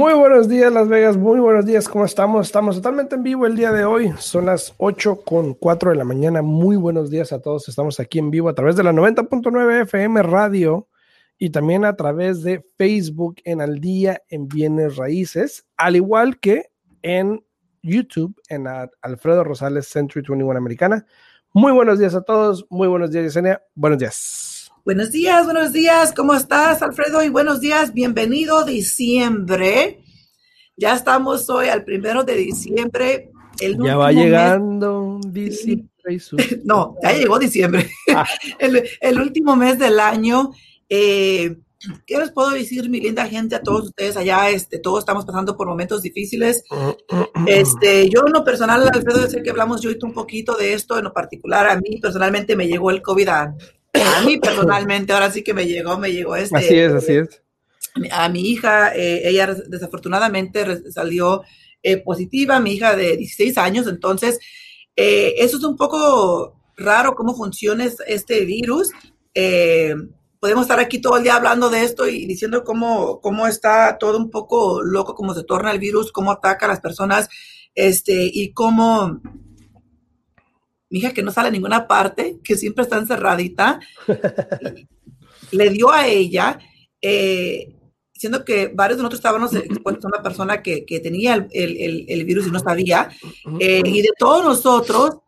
Muy buenos días Las Vegas, muy buenos días, ¿cómo estamos? Estamos totalmente en vivo el día de hoy, son las 8 con 4 de la mañana, muy buenos días a todos, estamos aquí en vivo a través de la 90.9 FM Radio y también a través de Facebook en Al Día en Bienes Raíces, al igual que en YouTube en Alfredo Rosales Century 21 Americana. Muy buenos días a todos, muy buenos días Yesenia, buenos días. Buenos días, buenos días, ¿cómo estás Alfredo? Y buenos días, bienvenido diciembre. Ya estamos hoy al primero de diciembre. El ya va llegando diciembre. no, ya llegó diciembre. Ah. el, último mes del año. Eh, ¿Qué les puedo decir, mi linda gente, a todos ustedes allá? Este, todos estamos pasando por momentos difíciles. Este, yo en lo personal, Alfredo, sé que hablamos yo un poquito de esto, en lo particular, a mí personalmente me llegó el COVID a, a mí personalmente, ahora sí que me llegó, me llegó este. Así es, así es. A mi hija, eh, ella desafortunadamente salió eh, positiva, mi hija de 16 años, entonces eh, eso es un poco raro cómo funciona este virus. podemos estar aquí todo el día hablando de esto y diciendo cómo, cómo está todo un poco loco, cómo se torna el virus, cómo ataca a las personas, este, y cómo mi hija que no sale a ninguna parte, que siempre está encerradita, le dio a ella, eh, siendo que varios de nosotros estábamos expuestos a una persona que, tenía el, virus y no sabía, eh, y de todos nosotros,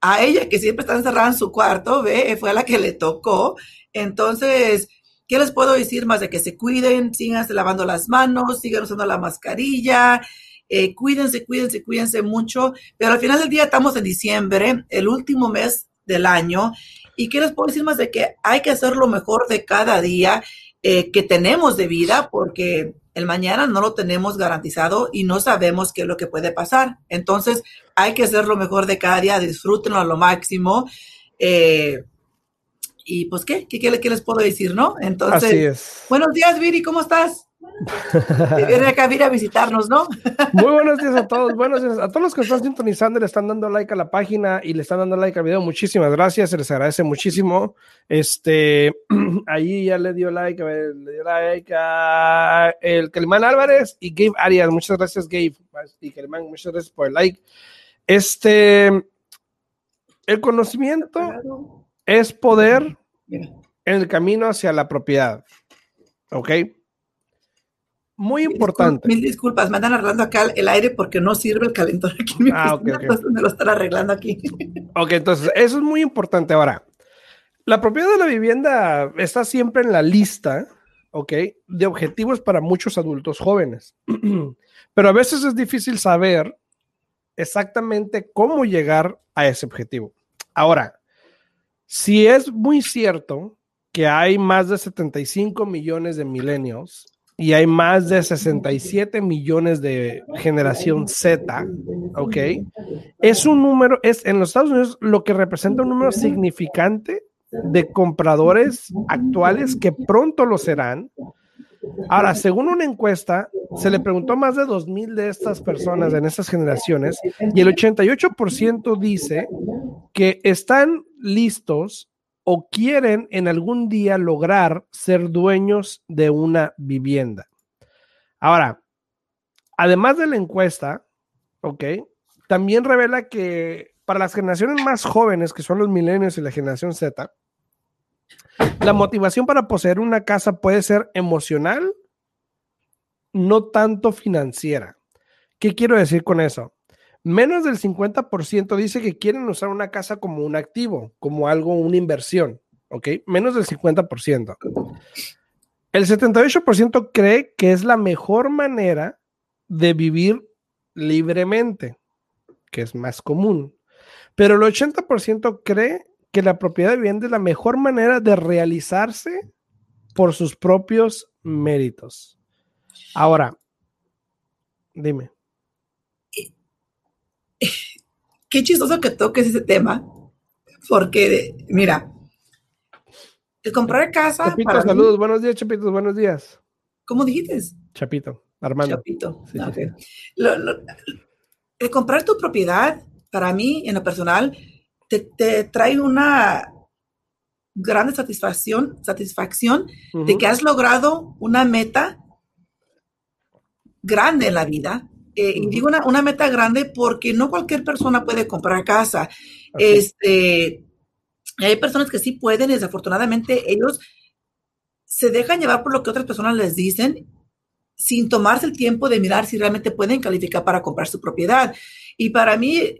a ella que siempre está encerrada en su cuarto, ve, fue a la que le tocó. Entonces, ¿qué les puedo decir más de que se cuiden, sigan lavando las manos, sigan usando la mascarilla? Eh, cuídense, cuídense, cuídense mucho, pero al final del día estamos en diciembre, el último mes del año, y qué les puedo decir más de que hay que hacer lo mejor de cada día eh, que tenemos de vida, porque el mañana no lo tenemos garantizado y no sabemos qué es lo que puede pasar. Entonces, hay que hacer lo mejor de cada día, disfrútenlo a lo máximo. Eh, y pues, ¿qué? ¿qué? ¿qué, les puedo decir, no? Entonces, buenos días, Viri, ¿cómo estás? Viene acá a visitarnos, ¿no? Muy buenos días a todos. Buenos días a todos los que están sintonizando, le están dando like a la página y le están dando like al video. Muchísimas gracias, se les agradece muchísimo. Este, ahí ya le dio like, a ver, le dio like a el Calimán Álvarez y Gabe Arias. Muchas gracias, Gabe. Y Calimán, muchas gracias por el like. Este, el conocimiento es poder en el camino hacia la propiedad. ¿Ok? Muy importante. mil disculpas, me andan arreglando acá el aire porque no sirve el calentón aquí. ah, okay, me lo están arreglando aquí. Ok, entonces eso es muy importante. Ahora, la propiedad de la vivienda está siempre en la lista, ok, de objetivos para muchos adultos jóvenes. Pero a veces es difícil saber exactamente cómo llegar a ese objetivo. Ahora, si es muy cierto que hay más de 75 millones de milenios y hay más de 67 millones de generación Z, ¿ok? Es un número, es en los Estados Unidos lo que representa un número significante de compradores actuales que pronto lo serán. Ahora, según una encuesta, se le preguntó a más de 2.000 de estas personas en estas generaciones y el 88% dice que están listos o quieren en algún día lograr ser dueños de una vivienda. Ahora, además de la encuesta, ¿ok? También revela que para las generaciones más jóvenes, que son los milenios y la generación Z, la motivación para poseer una casa puede ser emocional, no tanto financiera. ¿Qué quiero decir con eso? Menos del 50% dice que quieren usar una casa como un activo, como algo, una inversión, ¿ok? Menos del 50%. El 78% cree que es la mejor manera de vivir libremente, que es más común. Pero el 80% cree que la propiedad de vivienda es la mejor manera de realizarse por sus propios méritos. Ahora, dime qué chistoso que toques ese tema, porque, mira, el comprar casa. Chapito, saludos, buenos días, Chapitos, buenos días. ¿Cómo dijiste? Chapito, Armando. Chapito. el comprar tu propiedad, para mí, en lo personal, te, trae una grande satisfacción, satisfacción de que has logrado una meta grande en la vida. Eh, y digo una, meta grande porque no cualquier persona puede comprar casa. Este, hay personas que sí pueden y desafortunadamente ellos se dejan llevar por lo que otras personas les dicen sin tomarse el tiempo de mirar si realmente pueden calificar para comprar su propiedad. Y para mí,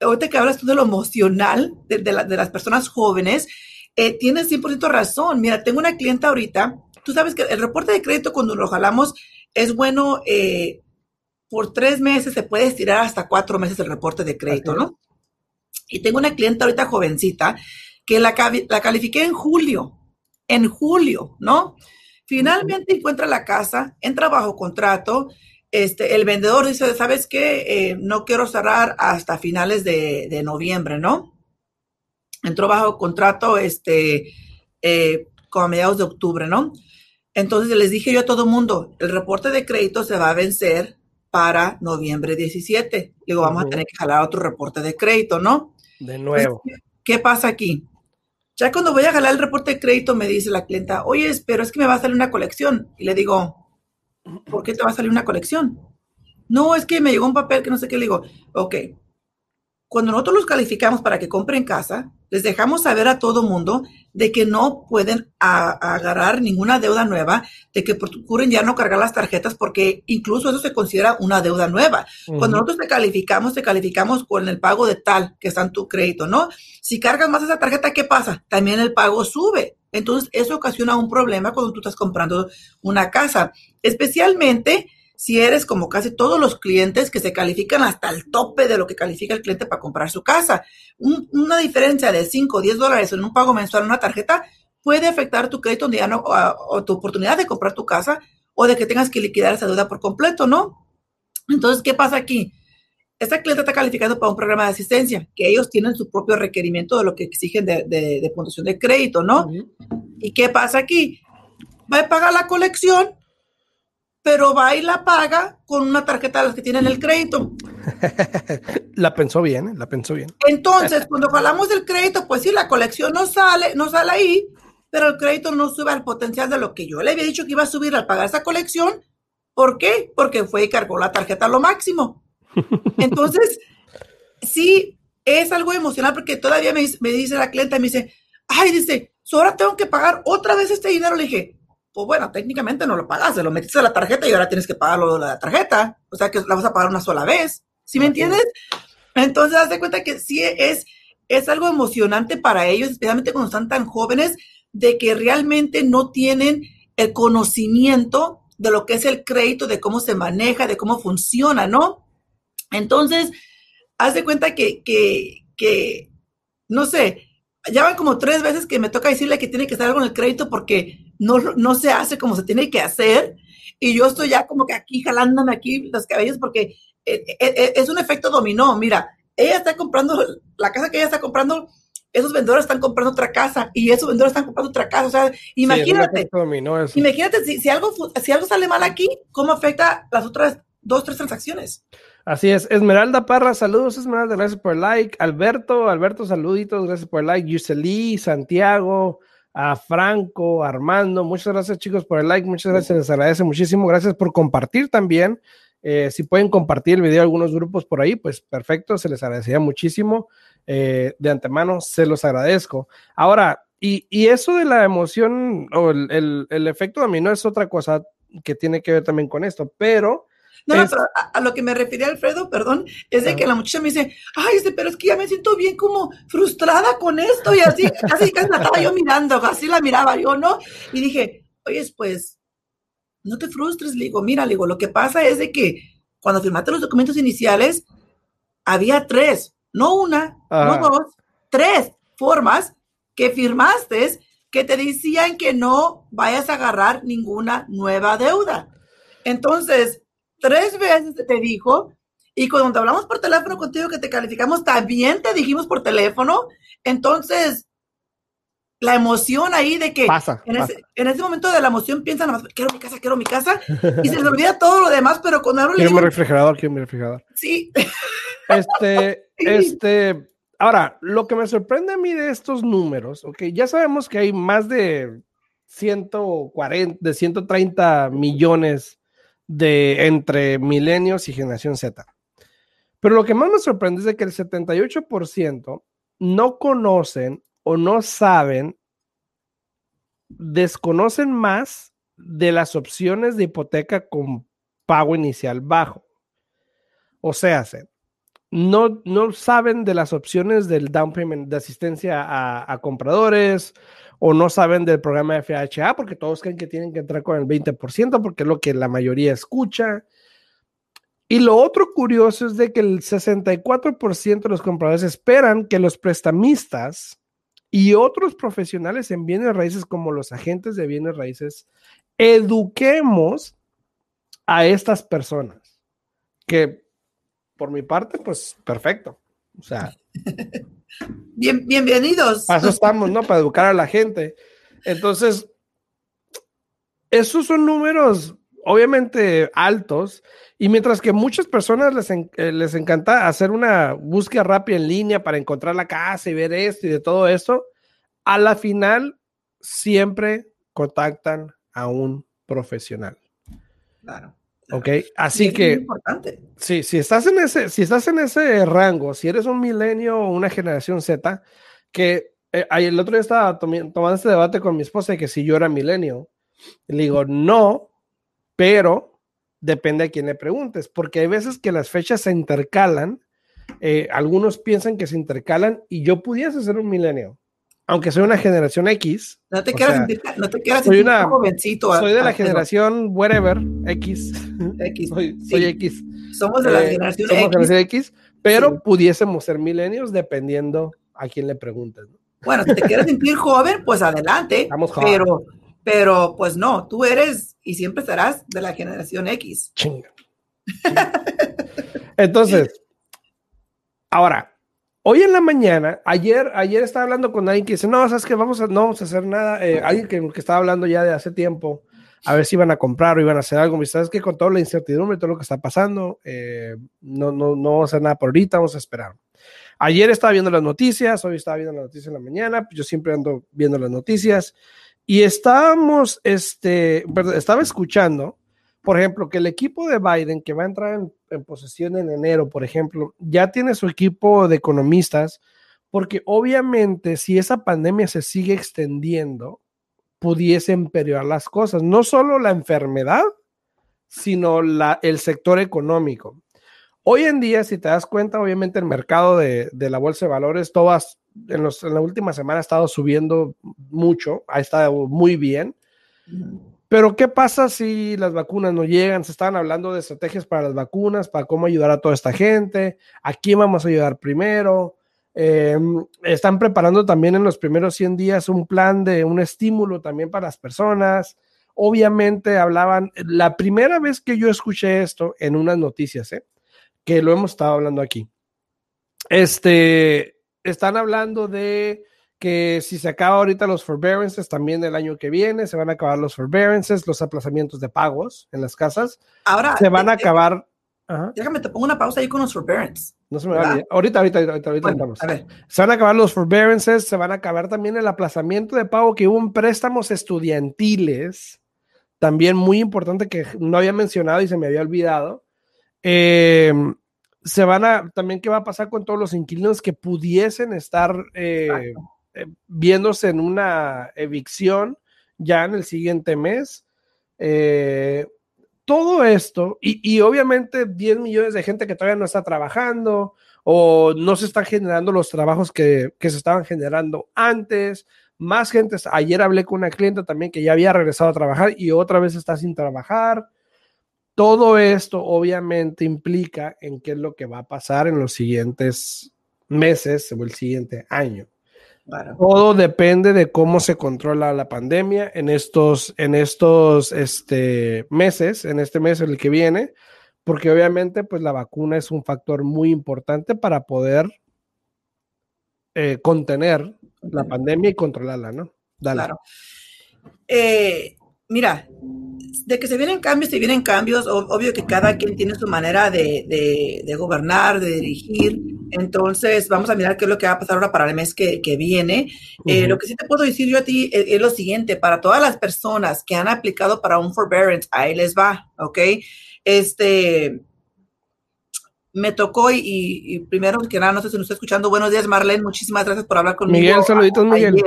ahorita que hablas tú de lo emocional de, las personas jóvenes, eh, tienes 100% razón. Mira, tengo una clienta ahorita, tú sabes que el reporte de crédito cuando lo jalamos es bueno, eh, por tres meses se puede estirar hasta cuatro meses el reporte de crédito, ¿no? Y tengo una clienta ahorita jovencita que la, la califiqué en julio, en julio, ¿no? Finalmente encuentra la casa, entra bajo contrato, este, el vendedor dice, ¿sabes qué? Eh, no quiero cerrar hasta finales de, noviembre, ¿no? Entró bajo contrato, este, eh, como a mediados de octubre, ¿no? Entonces les dije yo a todo mundo, el reporte de crédito se va a vencer para noviembre 17. Digo, vamos a tener que jalar otro reporte de crédito, ¿no? De nuevo. ¿Qué pasa aquí? Ya cuando voy a jalar el reporte de crédito me dice la clienta, oye, pero es que me va a salir una colección. Y le digo, ¿por qué te va a salir una colección? No, es que me llegó un papel que no sé qué. Le digo, ok, cuando nosotros los calificamos para que compren casa, les dejamos saber a todo mundo de que no pueden agarrar ninguna deuda nueva, de que procuren ya no cargar las tarjetas porque incluso eso se considera una deuda nueva. Cuando nosotros te calificamos, te calificamos con el pago de tal que está en tu crédito, ¿no? Si cargas más esa tarjeta, ¿qué pasa? También el pago sube. Entonces, eso ocasiona un problema cuando tú estás comprando una casa, especialmente si eres como casi todos los clientes que se califican hasta el tope de lo que califica el cliente para comprar su casa. una diferencia de 5 o 10 dólares en un pago mensual en una tarjeta puede afectar tu crédito no, o, tu oportunidad de comprar tu casa o de que tengas que liquidar esa deuda por completo, ¿no? Entonces, ¿qué pasa aquí? Esta cliente está calificando para un programa de asistencia, que ellos tienen su propio requerimiento de lo que exigen de, de, puntuación de crédito, ¿no? ¿Y qué pasa aquí? Va a pagar la colección, pero va y la paga con una tarjeta de las que tienen el crédito. la pensó bien, ¿eh? la pensó bien. Entonces, cuando hablamos del crédito, pues sí, la colección no sale, no sale ahí, pero el crédito no sube al potencial de lo que yo le había dicho que iba a subir al pagar esa colección. ¿Por qué? Porque fue y cargó la tarjeta a lo máximo. Entonces, sí, es algo emocional porque todavía me, me dice la clienta, me dice, ay, dice, ahora tengo que pagar otra vez este dinero. Le dije, pues bueno, técnicamente no lo pagaste, lo metiste a la tarjeta y ahora tienes que pagarlo de la tarjeta. O sea que la vas a pagar una sola vez. ¿Sí me entiendes? Entonces, haz de cuenta que sí es, es algo emocionante para ellos, especialmente cuando están tan jóvenes, de que realmente no tienen el conocimiento de lo que es el crédito, de cómo se maneja, de cómo funciona, ¿no? Entonces, haz de cuenta que, que, que no sé, ya van como tres veces que me toca decirle que tiene que estar algo en el crédito porque no, no se hace como se tiene que hacer. Y yo estoy ya como que aquí jalándome aquí los cabellos porque eh, eh, eh, es un efecto dominó. Mira, ella está comprando, la casa que ella está comprando, esos vendedores están comprando otra casa y esos vendedores están comprando otra casa. O sea, imagínate, imagínate si, si, algo, si algo sale mal aquí, ¿cómo afecta las otras dos, tres transacciones? Así es, Esmeralda Parra, saludos Esmeralda, gracias por el like. Alberto, Alberto, saluditos, gracias por el like. Yuseli, Santiago, a Franco, Armando. Muchas gracias chicos por el like, muchas gracias, les agradece muchísimo. Gracias por compartir también. Eh, si pueden compartir el video a algunos grupos por ahí, pues perfecto, se les agradecería muchísimo. Eh, de antemano, se los agradezco. Ahora, y, eso de la emoción o el, el, el efecto dominó es otra cosa que tiene que ver también con esto, pero no, no, pero a, lo que me refería Alfredo, perdón, es de que la muchacha me dice, ay, este, pero es que ya me siento bien como frustrada con esto y así, así casi la estaba yo mirando, así la miraba yo, ¿no? Y dije, oye, pues, no te frustres, le digo, mira, le digo, lo que pasa es de que cuando firmaste los documentos iniciales, había tres, no una, no dos, tres formas que firmaste que te decían que no vayas a agarrar ninguna nueva deuda. Entonces, tres veces te dijo Y cuando hablamos por teléfono contigo que te calificamos, también te dijimos por teléfono. Entonces, la emoción ahí de que pasa, en, Ese, en, Ese, momento de la emoción piensan, quiero mi casa, quiero mi casa, y se les olvida todo lo demás, pero cuando hablo... Quiero mi refrigerador, quiero mi refrigerador. Sí. Este, este, ahora, lo que me sorprende a mí de estos números, ok, ya sabemos que hay más de 140, de 130 millones de entre milenios y generación Z. Pero lo que más me sorprende es de que el 78% no conocen o no saben, desconocen más de las opciones de hipoteca con pago inicial bajo. O sea, no, no saben de las opciones del down payment, de asistencia a, a compradores, o no saben del programa FHA, porque todos creen que tienen que entrar con el 20%, porque es lo que la mayoría escucha. Y lo otro curioso es de que el 64% de los compradores esperan que los prestamistas y otros profesionales en bienes raíces como los agentes de bienes raíces eduquemos a estas personas. Que por mi parte, pues perfecto. O sea, Bien, bienvenidos. Para eso estamos, ¿no? Para educar a la gente. Entonces, esos son números obviamente altos y mientras que muchas personas les, en, eh, les encanta hacer una búsqueda rápida en línea para encontrar la casa y ver esto y de todo esto, a la final siempre contactan a un profesional. Claro. Ok, así que importante. sí, si estás en ese, si estás en ese rango, si eres un milenio o una generación Z, que eh, el otro día estaba tomando este debate con mi esposa de que si yo era milenio, le digo no, pero depende a quién le preguntes, porque hay veces que las fechas se intercalan, eh, algunos piensan que se intercalan y yo pudiese ser un milenio, aunque soy una generación X. No te quieras sentir, no te quieras soy una, jovencito. Soy de la generación whatever, X. X. soy, soy X. Somos de la eh, generación somos X. generación X, pero sí. pudiésemos ser milenios dependiendo a quién le preguntes. ¿no? Bueno, si te quieres sentir joven, pues adelante. Estamos pero, pero pues no, tú eres y siempre serás de la generación X. Chinga. Entonces, ahora, Hoy en la mañana, ayer, ayer estaba hablando con alguien que dice, no, sabes que vamos a, no vamos a hacer nada. Eh, alguien que, que, estaba hablando ya de hace tiempo, a ver si iban a comprar o iban a hacer algo. Me sabes que con toda la incertidumbre todo lo que está pasando, eh, no, no, no vamos a hacer nada por ahorita, vamos a esperar. Ayer estaba viendo las noticias, hoy estaba viendo las noticias en la mañana, yo siempre ando viendo las noticias y estábamos, este, estaba escuchando, por ejemplo, que el equipo de Biden que va a entrar en, en, posesión en enero, por ejemplo, ya tiene su equipo de economistas, porque obviamente si esa pandemia se sigue extendiendo, pudiese empeorar las cosas, no solo la enfermedad, sino la, el sector económico. Hoy en día, si te das cuenta, obviamente el mercado de, de la bolsa de valores, todas en, los, en la última semana ha estado subiendo mucho, ha estado muy bien. Pero ¿qué pasa si las vacunas no llegan? Se estaban hablando de estrategias para las vacunas, para cómo ayudar a toda esta gente, a quién vamos a ayudar primero. Eh, están preparando también en los primeros 100 días un plan de un estímulo también para las personas. Obviamente hablaban, la primera vez que yo escuché esto en unas noticias, ¿eh? que lo hemos estado hablando aquí, este, están hablando de que si se acaba ahorita los forbearances, también el año que viene se van a acabar los forbearances, los aplazamientos de pagos en las casas. Ahora se van a eh, acabar. Ajá. Déjame, te pongo una pausa ahí con los forbearances. No se me va a. Ahorita, ahorita, ahorita, ahorita Bueno, a ver. Se van a acabar los forbearances, se van a acabar también el aplazamiento de pago que hubo en préstamos estudiantiles, también muy importante que no había mencionado y se me había olvidado. Eh, se van a, también qué va a pasar con todos los inquilinos que pudiesen estar eh. Eh, viéndose en una evicción ya en el siguiente mes. Eh, todo esto, y, obviamente 10 millones de gente que todavía no está trabajando o no se están generando los trabajos que, que se estaban generando antes, más gente, ayer hablé con una clienta también que ya había regresado a trabajar y otra vez está sin trabajar. Todo esto obviamente implica en qué es lo que va a pasar en los siguientes meses o el siguiente año. Todo depende de cómo se controla la pandemia en estos, en estos este, meses, en este mes el que viene, porque obviamente pues la vacuna es un factor muy importante para poder eh, contener la pandemia y controlarla, ¿no? Dale. Claro. Eh, mira, de que se vienen cambios, se vienen cambios. Obvio que cada quien tiene su manera de, gobernar, de dirigir. Entonces, vamos a mirar qué es lo que va a pasar ahora para el mes que, viene. Eh, lo que sí te puedo decir yo a ti es, lo siguiente: para todas las personas que han aplicado para un forbearance, ahí les va, ¿ok? Este. Me tocó y, primero que nada, no sé si nos está escuchando. Buenos días, Marlene. Muchísimas gracias por hablar conmigo. Miguel, saluditos, Miguel.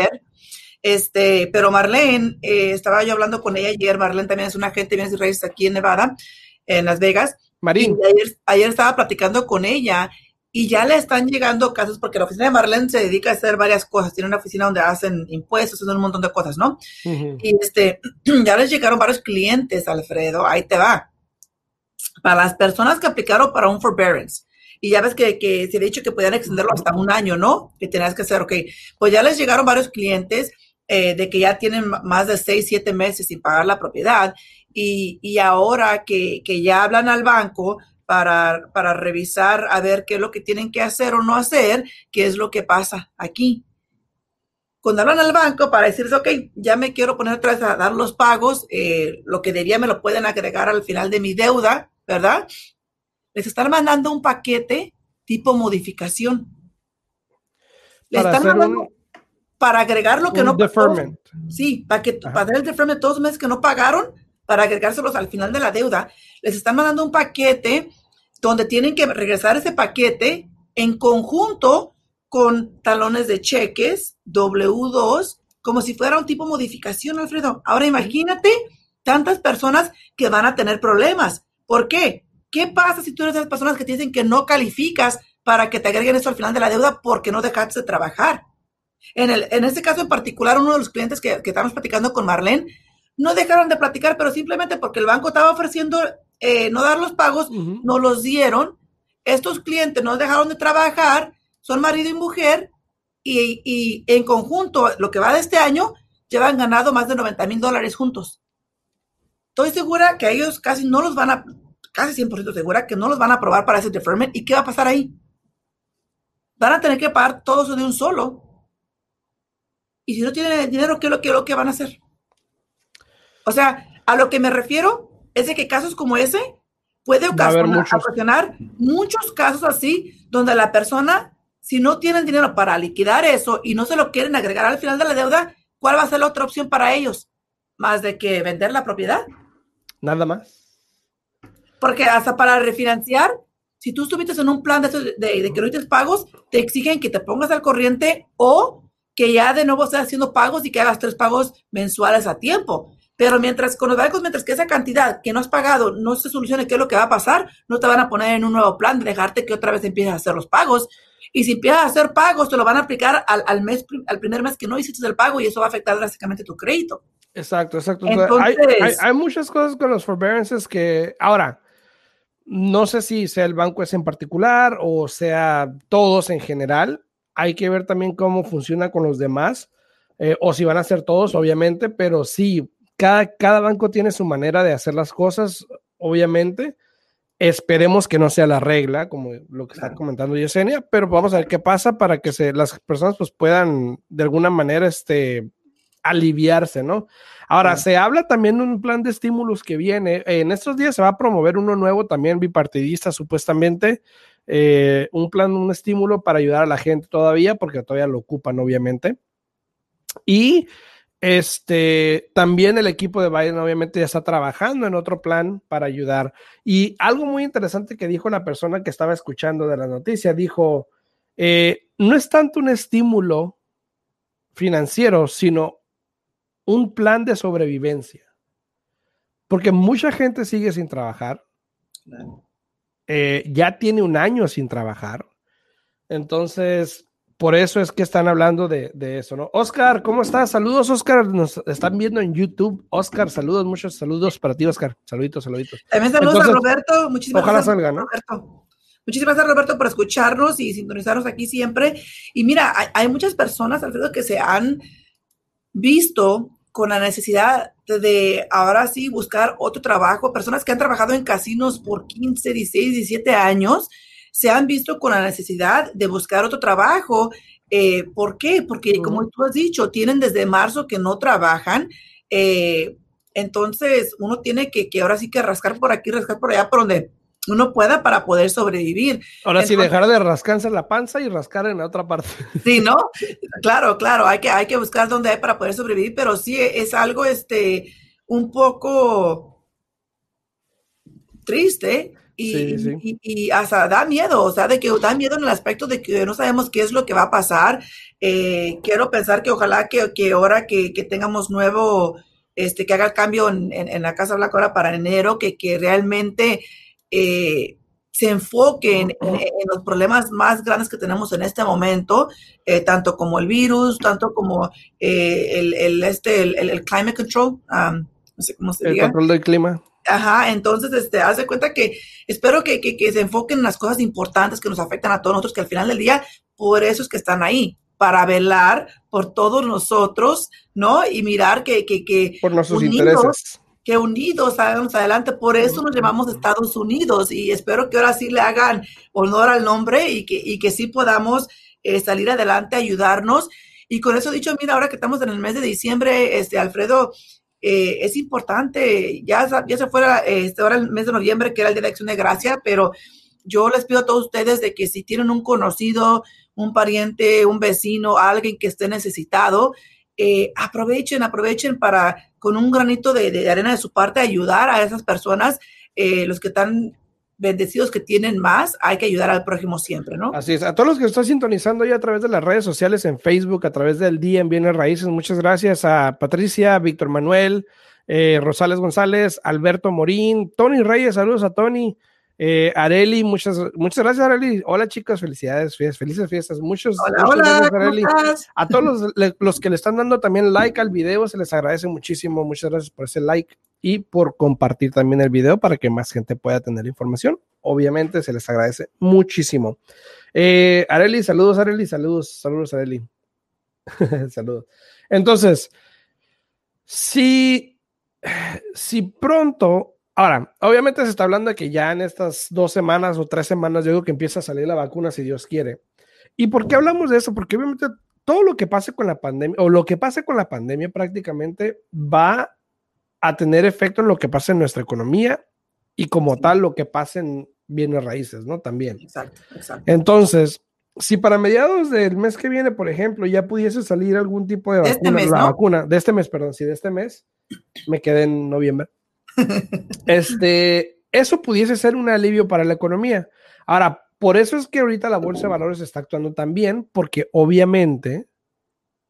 Este, pero Marlene, eh, estaba yo hablando con ella ayer, Marlene también es una agente de bienes raíces aquí en Nevada, en Las Vegas. Marín. ayer, estaba platicando con ella y ya le están llegando casos porque la oficina de Marlene se dedica a hacer varias cosas. Tiene una oficina donde hacen impuestos, hacen un montón de cosas, ¿no? Y este, ya les llegaron varios clientes, Alfredo. Ahí te va. Para las personas que aplicaron para un forbearance, y ya ves que, que se ha dicho que podían extenderlo hasta un año, ¿no? Que tenías que hacer, ok, pues ya les llegaron varios clientes eh, de que ya tienen más de seis, siete meses sin pagar la propiedad y, ahora que, ya hablan al banco para, para revisar a ver qué es lo que tienen que hacer o no hacer, qué es lo que pasa aquí cuando hablan al banco para decirles, ok, ya me quiero poner otra vez a dar los pagos, eh, lo que diría me lo pueden agregar al final de mi deuda, ¿verdad? Les están mandando un paquete tipo modificación. Le están mandando para agregar lo que no deferment. Sí, para que para hacer el deferment de todos los meses que no pagaron, para agregárselos al final de la deuda, les están mandando un paquete donde tienen que regresar ese paquete en conjunto con talones de cheques, W2, como si fuera un tipo de modificación, Alfredo. Ahora imagínate tantas personas que van a tener problemas. ¿Por qué? ¿Qué pasa si tú eres de las personas que te dicen que no calificas para que te agreguen eso al final de la deuda porque no dejaste de trabajar? En, el, en este caso en particular, uno de los clientes que, que estábamos platicando con Marlene, no dejaron de platicar, pero simplemente porque el banco estaba ofreciendo eh, no dar los pagos, no los dieron. Estos clientes no dejaron de trabajar, son marido y mujer, y, y, en conjunto, lo que va de este año, llevan ganado más de 90 mil dólares juntos. Estoy segura que ellos casi no los van a, casi 100% segura que no los van a aprobar para ese deferment. ¿Y qué va a pasar ahí? Van a tener que pagar todo eso de un solo. Y si no tienen dinero, ¿qué es lo que, lo que van a hacer? O sea, a lo que me refiero es de que casos como ese puede ocasionar, muchos. casos así donde la persona, si no tienen dinero para liquidar eso y no se lo quieren agregar al final de la deuda, ¿cuál va a ser la otra opción para ellos? Más de que vender la propiedad. Nada más. Porque hasta para refinanciar, si tú estuviste en un plan de, de, de que no pagos, te exigen que te pongas al corriente o que ya de nuevo estés haciendo pagos y que hagas tres pagos mensuales a tiempo. Pero mientras con los bancos, mientras que esa cantidad que no has pagado no se solucione, ¿qué es lo que va a pasar? No te van a poner en un nuevo plan de dejarte que otra vez empieces a hacer los pagos. Y si empiezas a hacer pagos, te lo van a aplicar al, mes, al primer mes que no hiciste el pago y eso va a afectar drásticamente tu crédito. Exacto, exacto. hay, hay, muchas cosas con los forbearances que ahora, no sé si sea el banco ese en particular o sea todos en general, hay que ver también cómo funciona con los demás, eh, o si van a ser todos, obviamente, pero sí, cada, cada banco tiene su manera de hacer las cosas, obviamente. Esperemos que no sea la regla, como lo que está comentando Yesenia, pero vamos a ver qué pasa para que se, las personas pues, puedan de alguna manera este, aliviarse, ¿no? Ahora, se habla también de un plan de estímulos que viene. En estos días se va a promover uno nuevo también bipartidista, supuestamente, eh, un plan, un estímulo para ayudar a la gente todavía, porque todavía lo ocupan, obviamente. Y este, también el equipo de Biden obviamente ya está trabajando en otro plan para ayudar. Y algo muy interesante que dijo la persona que estaba escuchando de la noticia, dijo, eh, no es tanto un estímulo financiero, sino un plan de sobrevivencia. Porque mucha gente sigue sin trabajar. Eh, ya tiene un año sin trabajar. Entonces, por eso es que están hablando de, eso, ¿no? Oscar, ¿cómo estás? Saludos, Oscar. Nos están viendo en YouTube. Oscar, saludos, muchos saludos para ti, Oscar. Saluditos, saluditos. También saludos a Roberto. Muchísimas ojalá gracias. salga, ¿no? Roberto. Muchísimas gracias, Roberto, por escucharnos y sintonizarnos aquí siempre. Y mira, hay, hay muchas personas, Alfredo, que se han visto con la necesidad de, ahora sí buscar otro trabajo, personas que han trabajado en casinos por 15, 16, 17 años, se han visto con la necesidad de buscar otro trabajo. Eh, ¿Por qué? Porque como tú has dicho, tienen desde marzo que no trabajan. Eh, entonces, uno tiene que, que ahora sí que rascar por aquí, rascar por allá, por donde uno pueda para poder sobrevivir. Ahora sí, dejar de rascarse la panza y rascar en la otra parte. Sí, ¿no? Claro, claro, hay que, hay que buscar dónde hay para poder sobrevivir, pero sí es algo, este, un poco triste y, hasta da miedo, o sea, de que da miedo en el aspecto de que no sabemos qué es lo que va a pasar. Eh, quiero pensar que ojalá que, que ahora que, que tengamos nuevo, este, que haga el cambio en, en, la Casa Blanca ahora para enero, que, que realmente eh, se enfoquen en, los problemas más grandes que tenemos en este momento, eh, tanto como el virus, tanto como eh, el, este, el, climate control, um, no sé cómo se El control del clima. Ajá, entonces, este, haz de cuenta que espero que, que, se enfoquen en las cosas importantes que nos afectan a todos nosotros, que al final del día, por eso es que están ahí, para velar por todos nosotros, ¿no? Y mirar que... que, que por nuestros intereses que unidos salgamos adelante. Por eso nos llamamos Estados Unidos y espero que ahora sí le hagan honor al nombre y que, y que sí podamos eh, salir adelante, ayudarnos. Y con eso dicho, mira, ahora que estamos en el mes de diciembre, este, Alfredo, eh, es importante, ya, ya se fuera este, ahora el mes de noviembre, que era el Día de Acción de Gracia, pero yo les pido a todos ustedes de que si tienen un conocido, un pariente, un vecino, alguien que esté necesitado, eh, aprovechen, aprovechen para con un granito de, arena de su parte ayudar a esas personas, eh, los que están bendecidos que tienen más, hay que ayudar al prójimo siempre, ¿no? Así es. A todos los que están sintonizando ya a través de las redes sociales, en Facebook, a través del día en Bienes Raíces, muchas gracias a Patricia, Víctor Manuel, eh, Rosales González, Alberto Morín, Tony Reyes, saludos a Tony, eh, Areli, muchas, muchas gracias, Areli. Hola, chicos, felicidades, felices fiestas. Muchos, hola, hola, Areli. A todos los, los, que le están dando también like al video, se les agradece muchísimo. Muchas gracias por ese like y por compartir también el video para que más gente pueda tener información. Obviamente, se les agradece muchísimo. Eh, Areli, saludos, Areli, saludos, saludos, Areli. saludos. Entonces, si, si pronto Ahora, obviamente se está hablando de que ya en estas dos semanas o tres semanas, yo digo que empieza a salir la vacuna si Dios quiere. ¿Y por qué hablamos de eso? Porque obviamente todo lo que pase con la pandemia, o lo que pase con la pandemia prácticamente va a tener efecto en lo que pasa en nuestra economía y como tal lo que pase en bienes raíces, ¿no? También. Exacto, exacto. Entonces, si para mediados del mes que viene, por ejemplo, ya pudiese salir algún tipo de, este vacuna, la vacuna, de este mes, perdón, sí, de este mes, me quedé en noviembre este, eso pudiese ser un alivio para la economía. Ahora, por eso es que ahorita la bolsa de valores está actuando tan bien, porque obviamente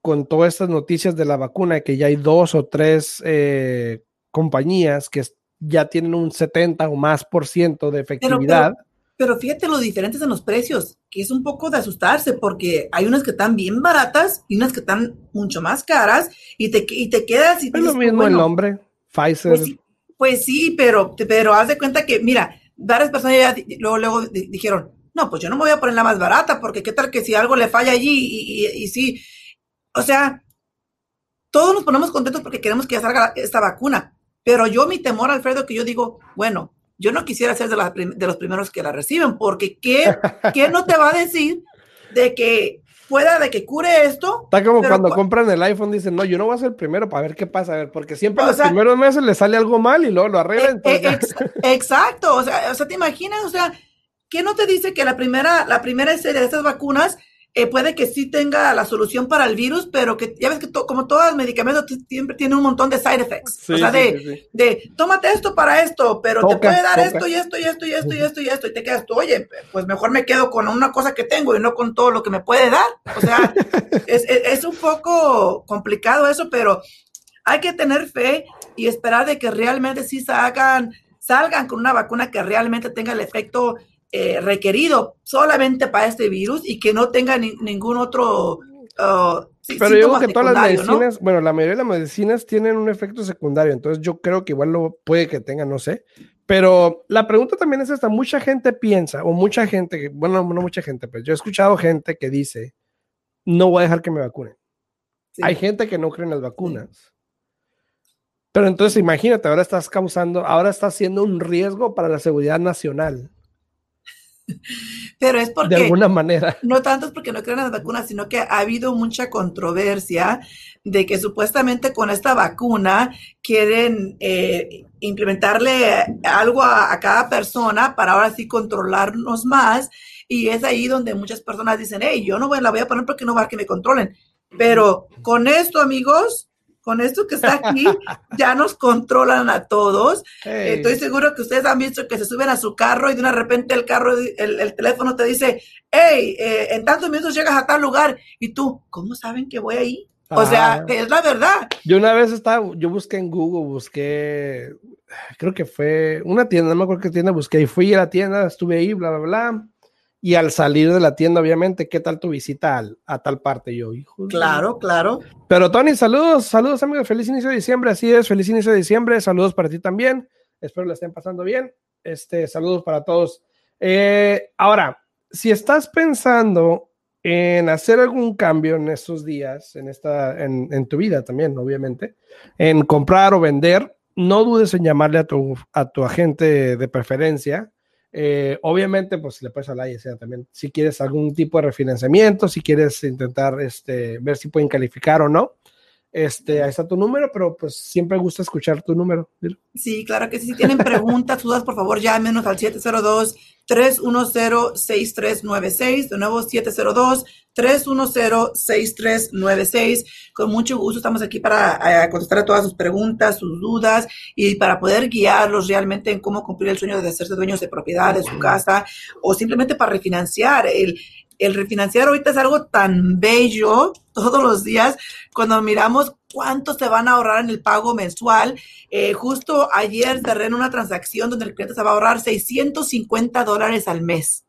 con todas estas noticias de la vacuna, que ya hay dos o tres eh, compañías que ya tienen un 70 o más por ciento de efectividad. Pero, fíjate lo diferentes en los precios, que es un poco de asustarse, porque hay unas que están bien baratas y unas que están mucho más caras, y te, y te quedas y Es lo mismo el nombre, Pfizer. Pues pues sí, pero, pero haz de cuenta que, mira, varias personas ya luego, luego dijeron, no, pues yo no me voy a poner la más barata, porque qué tal que si algo le falla allí y, y, sí, o sea, todos nos ponemos contentos porque queremos que ya salga esta vacuna, pero yo mi temor, Alfredo, que yo digo, bueno, yo no quisiera ser de, de los primeros que la reciben, porque ¿qué, ¿qué no te va a decir de que pueda de que cure esto. Está como cuando compran el iPhone, dicen, no, yo no voy a ser el primero para ver qué pasa, a ver, porque siempre los primeros meses le sale algo mal y luego lo arreglan. Eh, eh, exacto, o sea, o sea, te imaginas, o sea, ¿qué no te dice que la primera, la primera serie de estas vacunas eh, puede que sí tenga la solución para el virus, pero que ya ves que como todos los medicamentos siempre tienen un montón de side effects. o sea, de, de, tómate esto para esto, pero te puede dar esto y esto y esto y esto y esto y esto y te quedas tú, oye, pues mejor me quedo con una cosa que tengo y no con todo lo que me puede dar. O sea, es, es, un poco complicado eso, pero hay que tener fe y esperar de que realmente sí salgan, salgan con una vacuna que realmente tenga el efecto eh, requerido solamente para este virus y que no tenga ningún otro... Uh, Pero yo creo que todas las medicinas, bueno, la mayoría de las medicinas tienen un efecto secundario, entonces yo creo que igual lo puede que tenga, no sé. Pero la pregunta también es esta, mucha gente piensa, o mucha gente, bueno, no mucha gente, pero yo he escuchado gente que dice, no voy a dejar que me vacunen. Hay gente que no cree en las vacunas. Pero entonces imagínate, ahora estás causando, ahora estás siendo un riesgo para la seguridad nacional. Pero es porque... De alguna manera. No tanto es porque no crean las vacunas, sino que ha habido mucha controversia de que supuestamente con esta vacuna quieren eh, implementarle algo a, a, cada persona para ahora sí controlarnos más. Y es ahí donde muchas personas dicen, hey, yo no la voy a poner porque no va a que me controlen. Pero con esto, amigos, con esto que está aquí, ya nos controlan a todos. Hey. Estoy seguro que ustedes han visto que se suben a su carro y de una repente el carro, el, el teléfono te dice, hey, eh, en tantos minutos llegas a tal lugar. Y tú, ¿cómo saben que voy ahí? O sea, es la verdad. Yo una vez estaba, yo busqué en Google, busqué, creo que fue una tienda, no me acuerdo qué tienda busqué, y fui a la tienda, estuve ahí, bla, bla, bla. Y al salir de la tienda, obviamente, ¿qué tal tu visita al, a tal parte? Yo, hijo. Claro, claro. Pero Tony, saludos, saludos amigos, feliz inicio de diciembre, así es, feliz inicio de diciembre, saludos para ti también, espero la estén pasando bien, este, saludos para todos. Eh, ahora, si estás pensando en hacer algún cambio en estos días, en, esta, en, en tu vida también, obviamente, en comprar o vender, no dudes en llamarle a tu, a tu agente de preferencia, eh, obviamente, pues le puedes hablar y sea también si quieres algún tipo de refinanciamiento, si quieres intentar este, ver si pueden calificar o no. Este, ahí está tu número, pero pues siempre gusta escuchar tu número. Sí, claro que sí. Si tienen preguntas, dudas, por favor, llámenos al 702-310-6396. De nuevo, 702-310-6396. Con mucho gusto estamos aquí para eh, contestar a todas sus preguntas, sus dudas y para poder guiarlos realmente en cómo cumplir el sueño de hacerse dueños de propiedad de su casa o simplemente para refinanciar. El, el refinanciar ahorita es algo tan bello todos los días cuando miramos cuánto se van a ahorrar en el pago mensual. Eh, justo ayer cerré en una transacción donde el cliente se va a ahorrar 650 dólares al mes.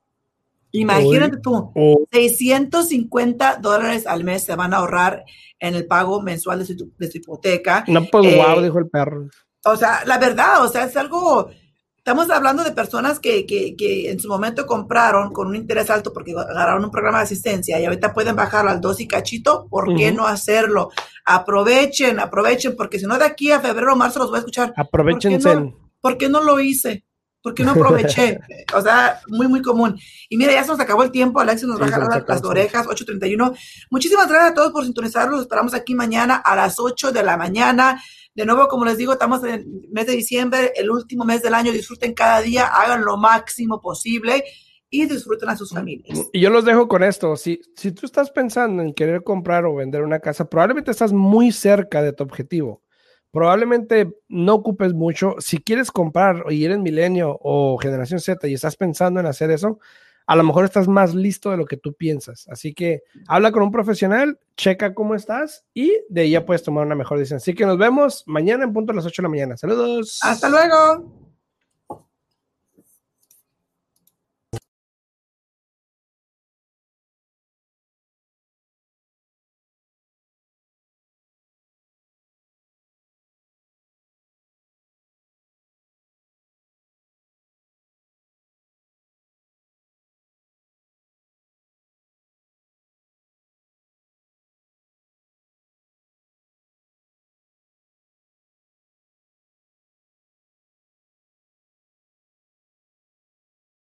Imagínate tú, oh. 650 dólares al mes se van a ahorrar en el pago mensual de su, de su hipoteca. No, pues eh, wow, dijo el perro. O sea, la verdad, o sea, es algo Estamos hablando de personas que, que, que, en su momento compraron con un interés alto porque agarraron un programa de asistencia y ahorita pueden bajarlo al 2 y cachito. ¿Por qué uh -huh. no hacerlo? Aprovechen, aprovechen, porque si no de aquí a febrero o marzo los voy a escuchar. Aprovechense. ¿Por qué no, ¿por qué no lo hice? ¿Por qué no aproveché? o sea, muy, muy común. Y mira, ya se nos acabó el tiempo. Alexis nos sí, va a jalar las orejas, 8.31. Muchísimas gracias a todos por sintonizarlos. Esperamos aquí mañana a las 8 de la mañana. De nuevo, como les digo, estamos en el mes de diciembre, el último mes del año. Disfruten cada día, hagan lo máximo posible y disfruten a sus familias. Y yo los dejo con esto. Si, si tú estás pensando en querer comprar o vender una casa, probablemente estás muy cerca de tu objetivo. Probablemente no ocupes mucho. Si quieres comprar y eres milenio o generación Z y estás pensando en hacer eso, a lo mejor estás más listo de lo que tú piensas. Así que habla con un profesional, checa cómo estás y de ahí ya puedes tomar una mejor decisión. Así que nos vemos mañana en punto a las 8 de la mañana. Saludos. Hasta luego.